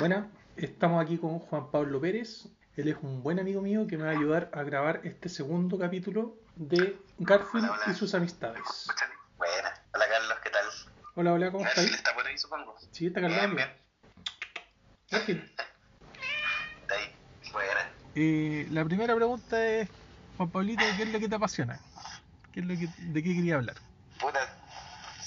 Bueno, estamos aquí con Juan Pablo Pérez. Él es un buen amigo mío que me va a ayudar a grabar este segundo capítulo de Garfield Hola, hola. y sus amistades. Buena. Hola Carlos, ¿qué tal? Hola, hola, ¿cómo estás? está por ahí, supongo. Sí, está Carlos. Bien, bien. Garfield. Está ahí. Buena. Eh, la primera pregunta es, Juan Pablito, ¿qué es lo que te apasiona? ¿Qué es lo que, ¿De qué quería hablar? Puta.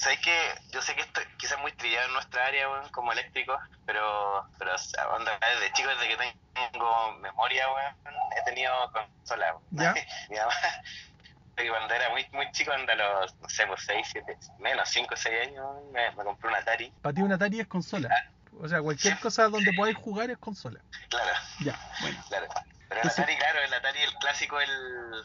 ¿Sabes que Yo sé que esto quizás muy trillado en nuestra área, weón, como eléctrico, pero, pero o sea, onda, desde chico, desde que tengo memoria, weón, he tenido consola. weón. ¿Ya? Mi mamá, cuando era muy, muy chico, anda a los, no sé, pues 6, 7, menos 5, 6 años, me, me compré un Atari. Para ti un Atari es consola. O sea, cualquier cosa donde podáis jugar es consola. Claro, Ya, bueno. claro. Pero el Atari, claro, el Atari, el clásico, el...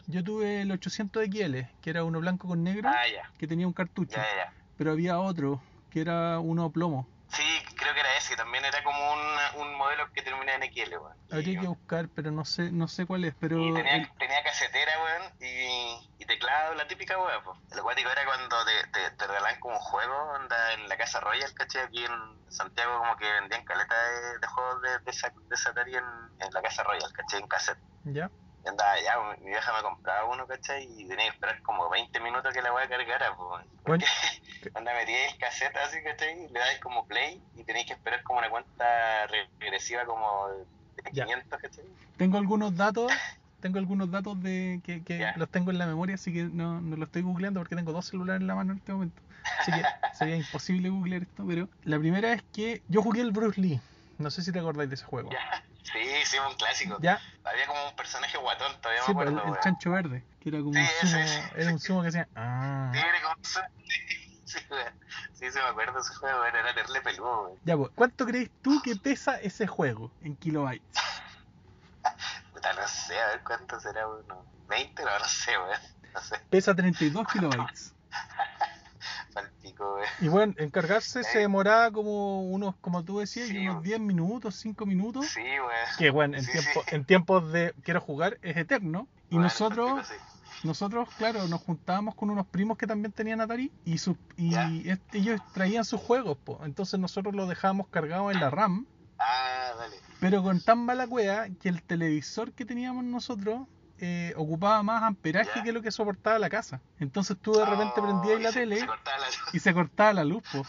Yo tuve el 800 XL, que era uno blanco con negro, Ah, que tenía un cartucho. ya, ya, ya. Pero había otro, que era uno plomo. Sí, creo que era ese, también era como un, un modelo que termina en XL, weón. Habría que buscar, pero no sé, no sé cuál es. Pero Y tenía, el- tenía casetera, weón, y, y teclado, la típica weón, pues. El acuático era cuando te, te, te regalaban como un juego, onda en la Casa Royal, ¿cachai? Aquí en Santiago como que vendían caleta de, de juegos de, de, esa, de esa en, en la Casa Royal, ¿cachai? En cassette. ya. Y andaba allá, mi vieja me compraba uno, ¿cachai? Y tenía que esperar como 20 minutos que la weá cargara, pues. Bueno, Anda, metíais el cassette así, ¿cachai? Le dais como play y tenéis que esperar como una cuenta re- regresiva como de Ya. 500, ¿cachai? tengo algunos datos, tengo algunos datos de que, los tengo en la memoria, así que no, no lo estoy googleando porque tengo dos celulares en la mano en este momento. Así que sería imposible googlear esto, pero la primera es que yo jugué el Bruce Lee. No sé si te acordáis de ese juego. Sí, sí, un clásico. Ya, Había como un personaje guatón, todavía sí, me el, acuerdo, el chancho verde, que era como Sí, un sumo, era un sumo que decía, ah. Sí, era como. Sí, weón. Sí, se me acuerdo ese juego, era tenerle peludo. Ya, pues, ¿cuánto crees tú que pesa ese juego en kilobytes? Puta, no sé, a ver cuánto será, weón. no, 20, no, no sé, weón. No sé, Pesa 32 kilobytes. palpico. Y bueno, en cargarse se demoraba como unos, como tú decías, Sí, unos weón. 10 minutos, 5 minutos. Sí, weón. Que bueno, en, Sí, tiempo, sí. en tiempos de quiero jugar es eterno. Y nosotros, palpico, nosotros, claro, nos juntábamos con unos primos que también tenían Atari y, sus y ellos traían sus juegos, po. entonces nosotros los dejábamos cargados en la RAM, Ah, dale. pero con tan mala cueva que el televisor que teníamos nosotros eh, ocupaba más amperaje Ya. que lo que soportaba la casa. Entonces tú de repente Oh, prendías la se- tele Se la y se cortaba la luz, po.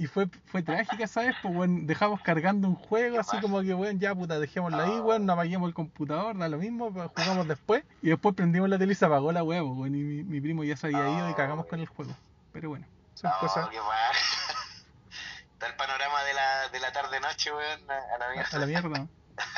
Y fue, fue trágica, ¿sabes? Pues, bueno, dejamos cargando un juego, Qué así mal. como que, bueno, ya, puta, dejémosla ahí, Ah. weón, no apaguemos el computador, da lo mismo, pues, jugamos después. Y después prendimos la tele y se apagó la huevo, weón, y mi, mi primo ya se había ido y cagamos con el juego. Pero bueno, son No, cosas qué. Está el panorama de la, de la tarde-noche, weón, a la mierda. a la mierda.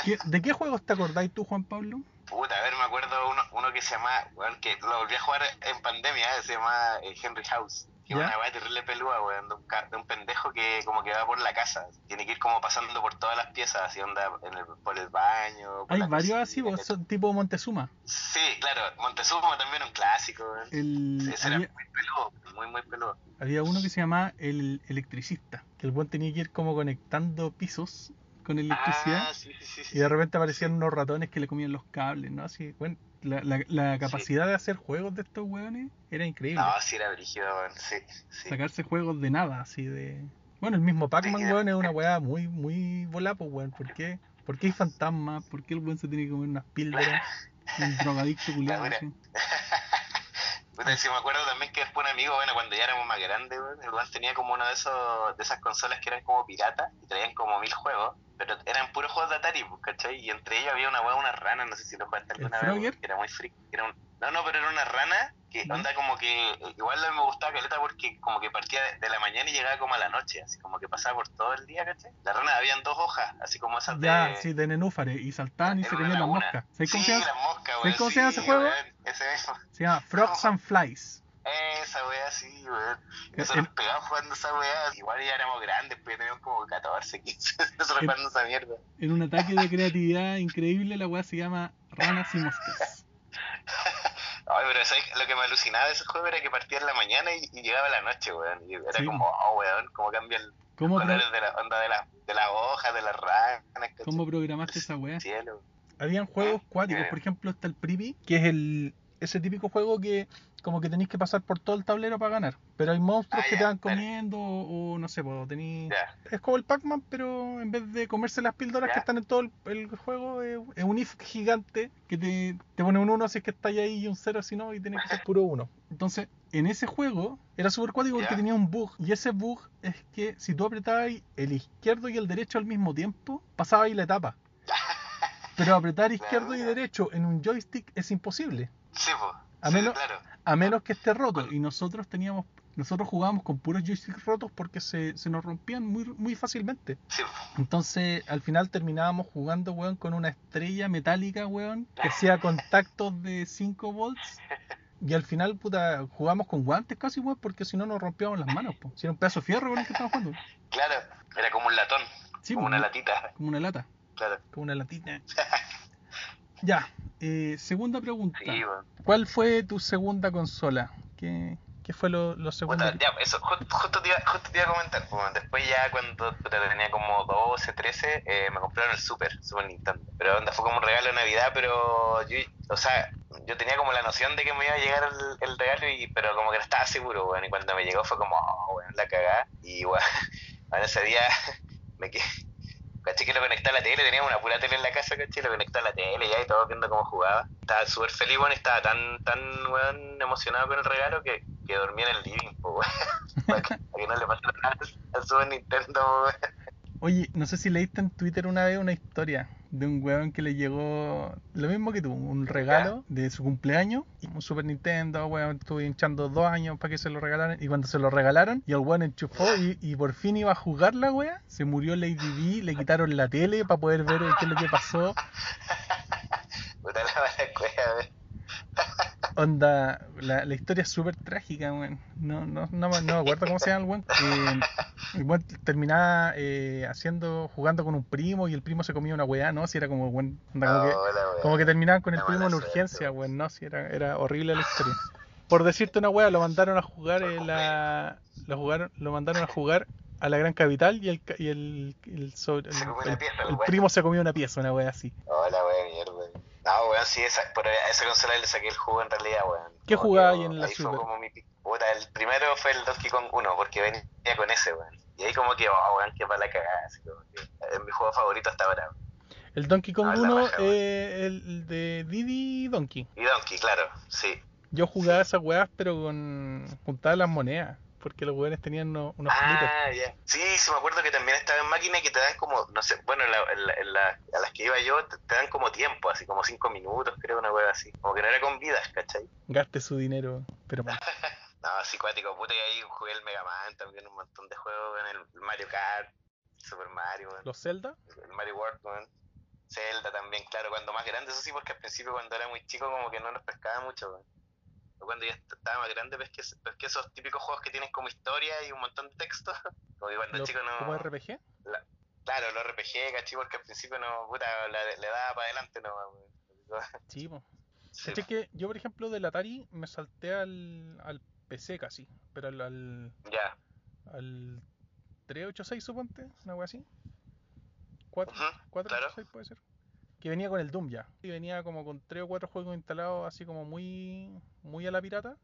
¿Qué- ¿De qué juegos te acordáis tú, Juan Pablo? Puta, a ver, me acuerdo uno, uno que se llama, weón, que lo volví a jugar en pandemia, se llama eh, Henry House. Que una weá terrible pelúa, weón, de un, de un pendejo que como que va por la casa. Tiene que ir como pasando por todas las piezas, así onda en el- por el baño. por Hay varios cocina, así, ¿cachai? son tipo Montezuma. Sí, claro, Montezuma también un clásico, weón. El, Ese era había, muy peludo, muy, muy peludo. había uno que se llamaba el electricista, que el buen tenía que ir como conectando pisos con electricidad. Ah, sí, sí, sí. Y de repente aparecían unos ratones que le comían los cables, ¿no? Así, bueno, la, la, la capacidad de hacer juegos de estos weones era increíble. No, sí era brígido, weón, sí, sí. Sacarse juegos de nada, así de... Bueno, el mismo Pac-Man, weón, es una weá muy, muy volada, pues, weón. ¿Por qué? ¿Por qué hay fantasmas? ¿Por qué el weón se tiene que comer unas píldoras? Un drogadicto culiado. Puta, si me acuerdo también que después un amigo, bueno, cuando ya éramos más grandes, el weón tenía como uno de esos, de esas consolas que eran como piratas y traían como mil juegos, pero eran puros juegos de Atari, pues, ¿cachai? Y entre ellos había una weá, una rana, no sé si lo jugaste ¿El alguna vez, que era muy freak, era un... No, no, pero era una rana que ¿Ya? onda como que, eh, igual me gustaba caleta porque como que partía de, la mañana y llegaba como a la noche, así como que pasaba por todo el día, ¿cachai? La rana habían dos hojas, así como esas Ya, de... sí, de nenúfares, y saltaban y se comían las moscas. ¿Sabes cómo se llama? las moscas, ¿Sabes weón, cómo se llama ese juego? ese mismo. Se llama Frogs and Flies. Esa wea sí, weón. El- Nosotros pegamos jugando esa wea. Igual ya éramos grandes, pues ya teníamos como 14, 15. Nosotros El- jugando esa mierda. En un ataque de creatividad increíble, la weá se llama Ranas y Moscas. Ay, pero ¿sabes? lo que me alucinaba de ese juego era que partía en la mañana y, y llegaba la noche, weón. Y era Sí. como, oh, weón, cómo cambia el ¿Cómo, pro- colores de la onda de la, de las hojas, de las ranas, cómo programaste esa weá? Cielo. Habían juegos Ah, cuáticos, ya. por ejemplo está el Privi, que es el, ese típico juego que como que tenéis que pasar por todo el tablero para ganar. Pero hay monstruos Ah, que te van comiendo o, o no sé, pues tenéis... Es como el Pac-Man, pero en vez de comerse las píldoras que están en todo el, el juego, es, es un if gigante que te, te pone un 1 si es que está ahí y un 0 si no, y tiene que ser puro 1. Entonces, en ese juego era súper cuático porque tenía un bug. Y ese bug es que si tú apretabas el izquierdo y el derecho al mismo tiempo, pasaba ahí la etapa. Pero apretar izquierdo y derecho en un joystick es imposible. Sí, pues. A sí, menos- claro. A menos que esté roto. Y nosotros teníamos. Nosotros jugábamos con puros joysticks rotos porque se, se nos rompían muy, muy fácilmente. Sí. Entonces, al final terminábamos jugando, weón, con una estrella metálica, weón, que hacía contactos de 5 volts. Y al final, puta, jugamos con guantes casi, weón, porque si no nos rompíamos las manos, po. Si era un pedazo de fierro con el que estábamos jugando. Claro, era como un latón, Sí, como una latita. como una lata, Claro. como una latita. Ya, eh, segunda pregunta. Sí. ¿Cuál fue tu segunda consola? ¿Qué, qué fue lo, lo segundo? Puta, que- ya, eso, ju- justo, te iba, justo te iba a comentar. pues, bueno, después ya cuando tenía como 12, 13, eh, me compraron el Super, Super Nintendo. Pero onda, fue como un regalo de Navidad, pero yo, o sea, yo tenía como la noción de que me iba a llegar el, el regalo, y, pero como que no estaba seguro, weón. Y cuando me llegó fue como, oh, weón, la cagada. Y bueno, en ese día me quedé. Caché que lo conecté a la tele, teníamos una pura tele en la casa, caché, lo conecté a la tele ya y todo viendo cómo jugaba. Estaba súper feliz, weón, estaba tan, tan, weón, emocionado con el regalo que, que dormí en el living, po, weón. para, que, no le pasara nada al Super Nintendo, weón. Oye, no sé si leíste en Twitter una vez una historia de un weón que le llegó lo mismo que tú, un regalo de su cumpleaños, un Super Nintendo, weón, estuve hinchando dos años para que se lo regalaran, y cuando se lo regalaron, y el weón enchufó y, y por fin iba a jugar la wea, se murió Lady D, le quitaron la tele para poder ver qué es lo que pasó, Puta la mala cueva. Onda, la, la historia es súper trágica, weón, no, no, no, me- no me acuerdo cómo se llama el weón, Eh, el weón terminaba eh, haciendo, jugando con un primo, y el primo se comía una weá, ¿no? Si era como, weón, onda, como que... La weón. Como que terminaban con el primo en urgencia, weón. no, si era, era horrible la historia. Por decirte una wea, lo mandaron a jugar en la. Lo jugaron, lo mandaron a jugar a la gran capital y el y el, el, sobre- el- primo se comió una pieza, una wea así. Hola, weón, mierda. No, weón, sí, esa, pero a esa consola le saqué el jugo en realidad, weón. ¿Qué jugaba ahí en la ahí fue Super? como mi pic- Puta, el primero fue el Donkey Kong 1, porque venía con ese, weón. Y ahí como que, oh, weón, que para la cagada, así como que es mi juego favorito hasta ahora. weón. El Donkey Kong Ah, la 1, raja, weón. eh, el de Diddy Donkey. Y Donkey, claro, sí. Yo jugaba esas weas, pero con. juntaba las monedas. Porque los weones tenían unos, unos. Ah, ya. Sí, sí, me acuerdo que también estaba en máquina que te dan como, no sé, bueno, en la- en la- en la- a las que iba yo te, te dan como tiempo, así como cinco minutos, creo, una wea así. Como que no era con vidas, ¿cachai? Gaste su dinero, pero. No, así cuático, puta, y ahí jugué el Mega Man también, un montón de juegos, en el Mario Kart, Super Mario, weón, ¿Los Zelda? el Mario World, weón. Zelda también, claro, cuando más grande, eso sí, porque al principio cuando era muy chico como que no nos pescaba mucho, weón. Cuando ya est- estaba más grande, ves que, ves que esos típicos juegos que tienen como historia y un montón de texto, como cuando ¿Los- no... ¿Como RPG? Claro, los RPG, caché, porque al principio no, puta, le, le daba para adelante, no. Sí, po. Sí, Caché que yo, por ejemplo, del Atari me salté al, al PC casi, pero al, al, Ya, al 386 suponte, una wea así. 4, Ujú, 486 puede ser. Que venía con el Doom ya. Y venía como con 3 o 4 juegos instalados así como muy, muy a la pirata.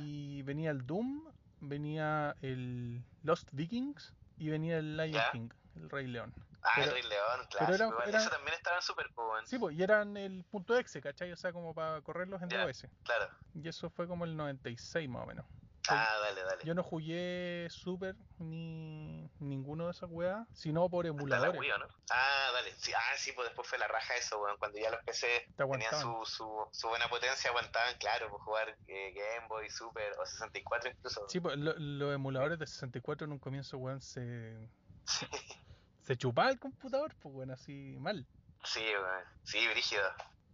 Y venía el Doom, venía el Lost Vikings y venía el Lion. King, el Rey León. ah, Pero- el Rey León, pero claro. era- era- Eso también estaba en Super, pues, weón. Sí, pues, y eran el punto exe, ¿cachai? O sea, como para correrlos en Ya. DOS. Claro. Y eso fue como el 96 más o menos. Ah, dale, dale. Yo no jugué Super ni ninguno de esas weas, sino por emuladores. Wii, ¿o ¿no? Ah, dale. Sí, ah, sí, pues después fue la raja eso, weón. Cuando ya los PC Te tenían su, su, su buena potencia, aguantaban, claro, por jugar eh, Game Boy, Super o 64 incluso. Sí, pues lo- los emuladores de 64 en un comienzo, weón, se, se chupaba el computador, pues, weón, así mal. Sí, weón. Sí, brígido.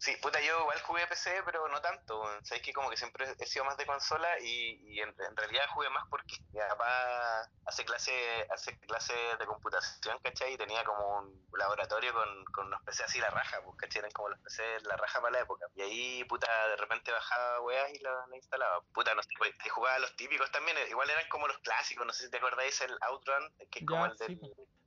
Sí, puta, yo igual jugué PC, pero no tanto. Sabes que como que siempre he sido más de consola y, y en, en realidad jugué más porque mi papá hace clase, hace clase de computación, ¿cachai? Y tenía como un laboratorio con, con unos PC así la raja, pues, ¿cachai? Eran como los PC la raja para la época. Y ahí, puta, de repente bajaba weas y la, la instalaba. Puta, no sé, pues, y jugaba los típicos también, eh, igual eran como los clásicos, no sé si te acordáis el Outrun, que es como Ya, el del sí,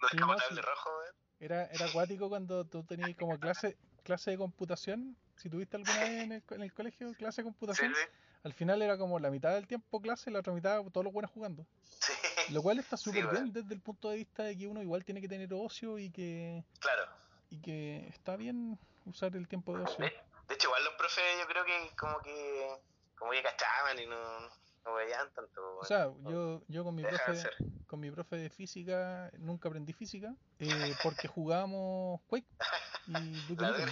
Sí, no, descapotable sí. rojo, weón. Era, era acuático cuando tú tenías como clase, clase de computación, si tuviste alguna vez en el, en el colegio clase de computación, sí. al final era como la mitad del tiempo clase y la otra mitad todos los buenos jugando. Sí, Lo cual está súper bien desde el punto de vista de que uno igual tiene que tener ocio y que, claro. y que está bien usar el tiempo de ocio. De, hecho, igual los profes yo creo que como que como que cachaban y no, no veían tanto. O sea, yo, yo con mi profe. Con mi profe de física nunca aprendí física eh, porque jugábamos Quake y Duke Nukem.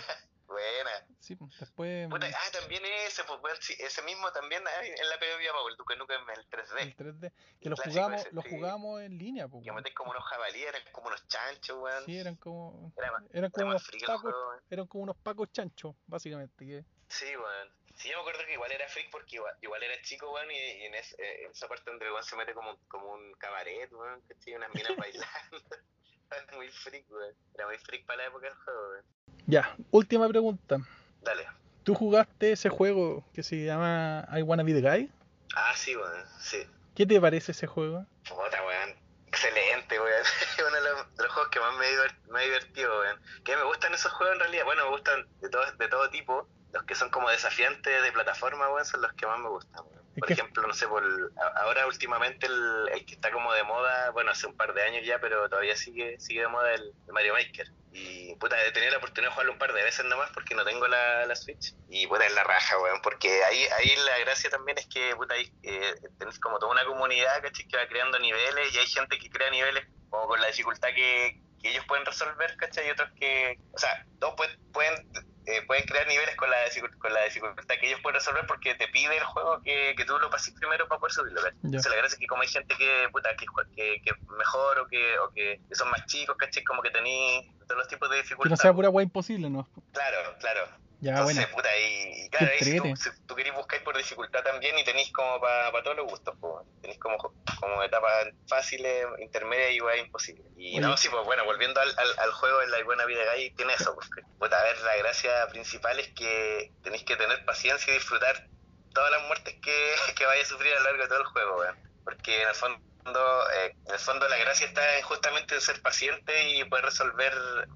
Sí, pues, después Puta, ah, también ese, pues, sí, ese mismo también en la PB Pau, el Duque Nukem el 3D. el 3D, que lo jugamos, ese, lo jugamos en línea, pues, Que metés como unos jabalíes, eran como unos chanchos, weón. Sí, eran como, Era más, eran era como unos pacos, eran como unos pacos chanchos, básicamente. Que, Sí, weón. Sí, yo me acuerdo que igual era freak porque igual, igual era chico, weón, y, y en, es- eh, en esa parte donde weón se mete como, como un cabaret, weón, que tiene unas minas bailando. Era muy freak, weón. Era muy freak para la época del juego, weón. Ya, última pregunta. Dale. ¿Tú jugaste ese juego que se llama I Wanna Be the Guy? Ah, sí, weón, sí. ¿Qué te parece ese juego? Puta, weón. Excelente, weón. Es uno de los, de los juegos que más me, ha divertido, weón. Que me gustan esos juegos en realidad. Bueno, me gustan de todo, de todo tipo. Los que son como desafiantes de plataforma, weón, son los que más me gustan, weón. Por ejemplo, no sé, por ahora últimamente el, el que está como de moda, bueno, hace un par de años ya, pero todavía sigue sigue de moda el, el Mario Maker. Y puta, he tenido la oportunidad de jugarlo un par de veces nomás porque no tengo la, la Switch. Y puta, es la raja, weón, porque ahí, ahí la gracia también es que, puta, ahí eh, tenés como toda una comunidad, ¿cachai? Que va creando niveles y hay gente que crea niveles como con la dificultad que, que ellos pueden resolver, ¿cachai? Y otros que, o sea, todos pueden, pueden crear niveles con la, con la dificultad que ellos pueden resolver porque te pide el juego que, que tú lo pases primero para poder subirlo, ¿cachai? Ya. Entonces la gracia es que como hay gente que, puta, que, que, que mejor o que, o que, que son más chicos, ¿cachai? Como que tenéis todos los tipos de Que dificultad. no sea pura weá imposible, ¿no? Claro, claro. Ya, Entonces, bueno. puta, y, y claro, ahí si tú, si tú querés buscar por dificultad también y tenéis como para todos los gustos, pues, tenéis como, como etapas fáciles, intermedias y weá imposibles. Y Oye. no, sí, pues bueno, volviendo al, al, al juego en la buena vida gay, tiene eso, porque, puta, a ver, la gracia principal es que tenéis que tener paciencia y disfrutar todas las muertes que, que vaya a sufrir a lo largo de todo el juego, weón. Porque en el fondo, eh, en el fondo la gracia está en justamente en ser paciente y poder resolver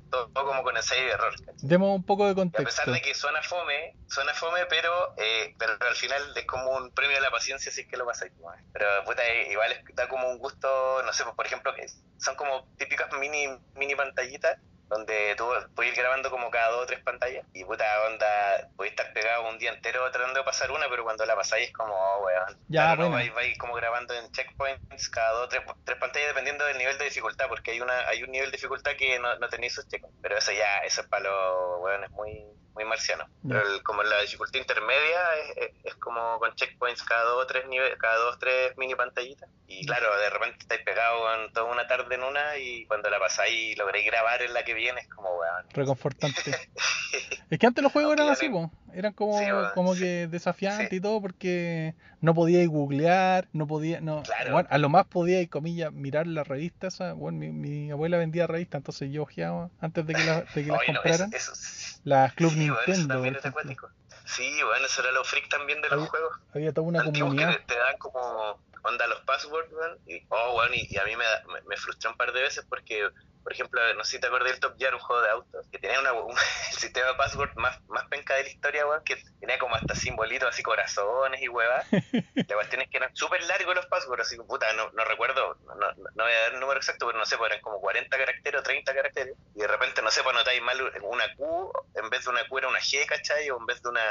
todo, todo como con ensayo y error, ¿cachai? Demos un poco de Y a contexto. pesar de que suena fome, suena fome, pero, eh, pero al final es como un premio a la paciencia si es que lo pasáis. pues. Pero puta, eh, igual es- da como un gusto, no sé, pues, por ejemplo, que son como típicas mini, mini pantallitas donde tú puedes ir grabando como cada dos o tres pantallas y puta onda, podéis estar pegado un día entero tratando de pasar una, pero cuando la pasáis es como, oh, weón. Ya, bueno. vais, vais como grabando en checkpoints cada dos o tres, tres pantallas dependiendo del nivel de dificultad, porque hay una hay un nivel de dificultad que no, no tenéis esos checkpoints. Pero eso ya, eso es para los weones muy, muy marciano. Ya. Pero el- como la dificultad intermedia es, es- es como con checkpoints cada dos o tres niveles, cada dos tres mini pantallitas. Y claro, de repente estáis pegados en toda una tarde en una y cuando la pasáis y lográis grabar en la que viene es como weón. Reconfortante. es que antes los juegos eran así, po. Eran como, Sí, bueno, como sí. que desafiantes Sí. y todo porque no podíais googlear, no podía, no, Claro. bueno, a lo más podíais, comillas, mirar las revistas. Bueno, mi, mi abuela vendía revistas, entonces yo ojeaba antes de que, la- de que las Oye, no, compraran. eso- eso- Las Club sí, weón, eso Nintendo, también. Sí, bueno, eso era lo freak también de los juegos. Había toda una antiguos que comunidad. te, te dan como onda los passwords. Y, oh, weón, y, y a mí me, da- me, me frustró un par de veces porque, por ejemplo, no sé si te acordás del Top Gear, un juego de autos, que tenía una, un- el sistema de password más, más penca de la historia, weón, que tenía como hasta simbolitos así, corazones y huevas. la cuestión es que eran súper largos los passwords, así que puta, no, no recuerdo, no, no, voy a dar el número exacto, pero no sé, pues eran como 40 caracteres o 30 caracteres. Y de repente, no sé, pues anotáis mal una Q, en vez de una Q era una G, ¿cachai? O en vez de una,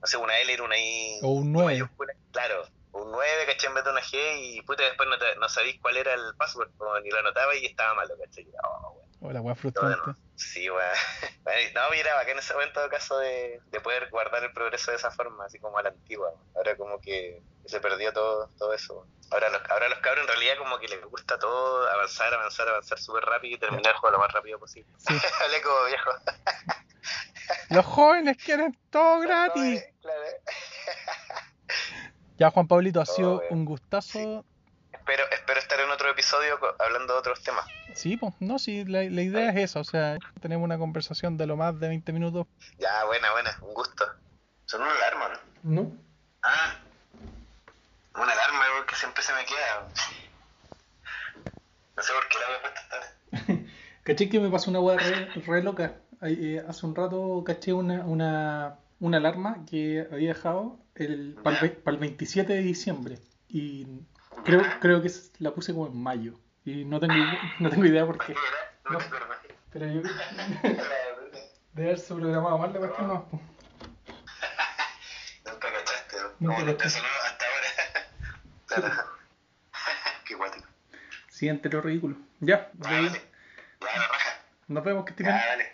no sé, una L era una I. O un I 9. mayúscula. Claro, un 9, ¿cachai? En vez de una G y puta, después no, te- no sabéis cuál era el password, ni lo anotaba y estaba malo, ¿cachai? Oh. O la weá frustrante. nuevo. Sí, weón. Bueno, No, mira, bacán ese en todo caso de, de poder guardar el progreso de esa forma, así como a la antigua. Ahora como que se perdió todo, todo eso. Ahora los, ahora los cabros en realidad como que les gusta todo, avanzar, avanzar, avanzar súper rápido y terminar el juego lo más rápido posible. Sí. Hablé como viejo. Los jóvenes quieren todo gratis. Claro. Ya, Juan Pablito, ha sido Oh, un gustazo. Espero, espero estar en otro episodio hablando de otros temas. Sí, pues, no, sí, la, la idea es esa, o sea, tenemos una conversación de lo más de 20 minutos. Ya, buena, buena, un gusto. Son una alarma, ¿no? ¿No? Ah, una alarma que siempre se me queda. No sé por qué la voy a puesto vez. Caché que me pasó una weá re, re loca. Eh, hace un rato caché una, una, una alarma que había dejado el, para, el, para el 27 de diciembre. Y creo, creo que la puse como en mayo. Y no tengo, no tengo idea por qué. No. Pero yo debe haberse programado mal la cuestión no. Nunca cachaste, ¿no? Nunca Como no te caché. sonó hasta ahora. Qué guático. Siguiente lo ridículo. Ya, raja. nos vemos que estén dale.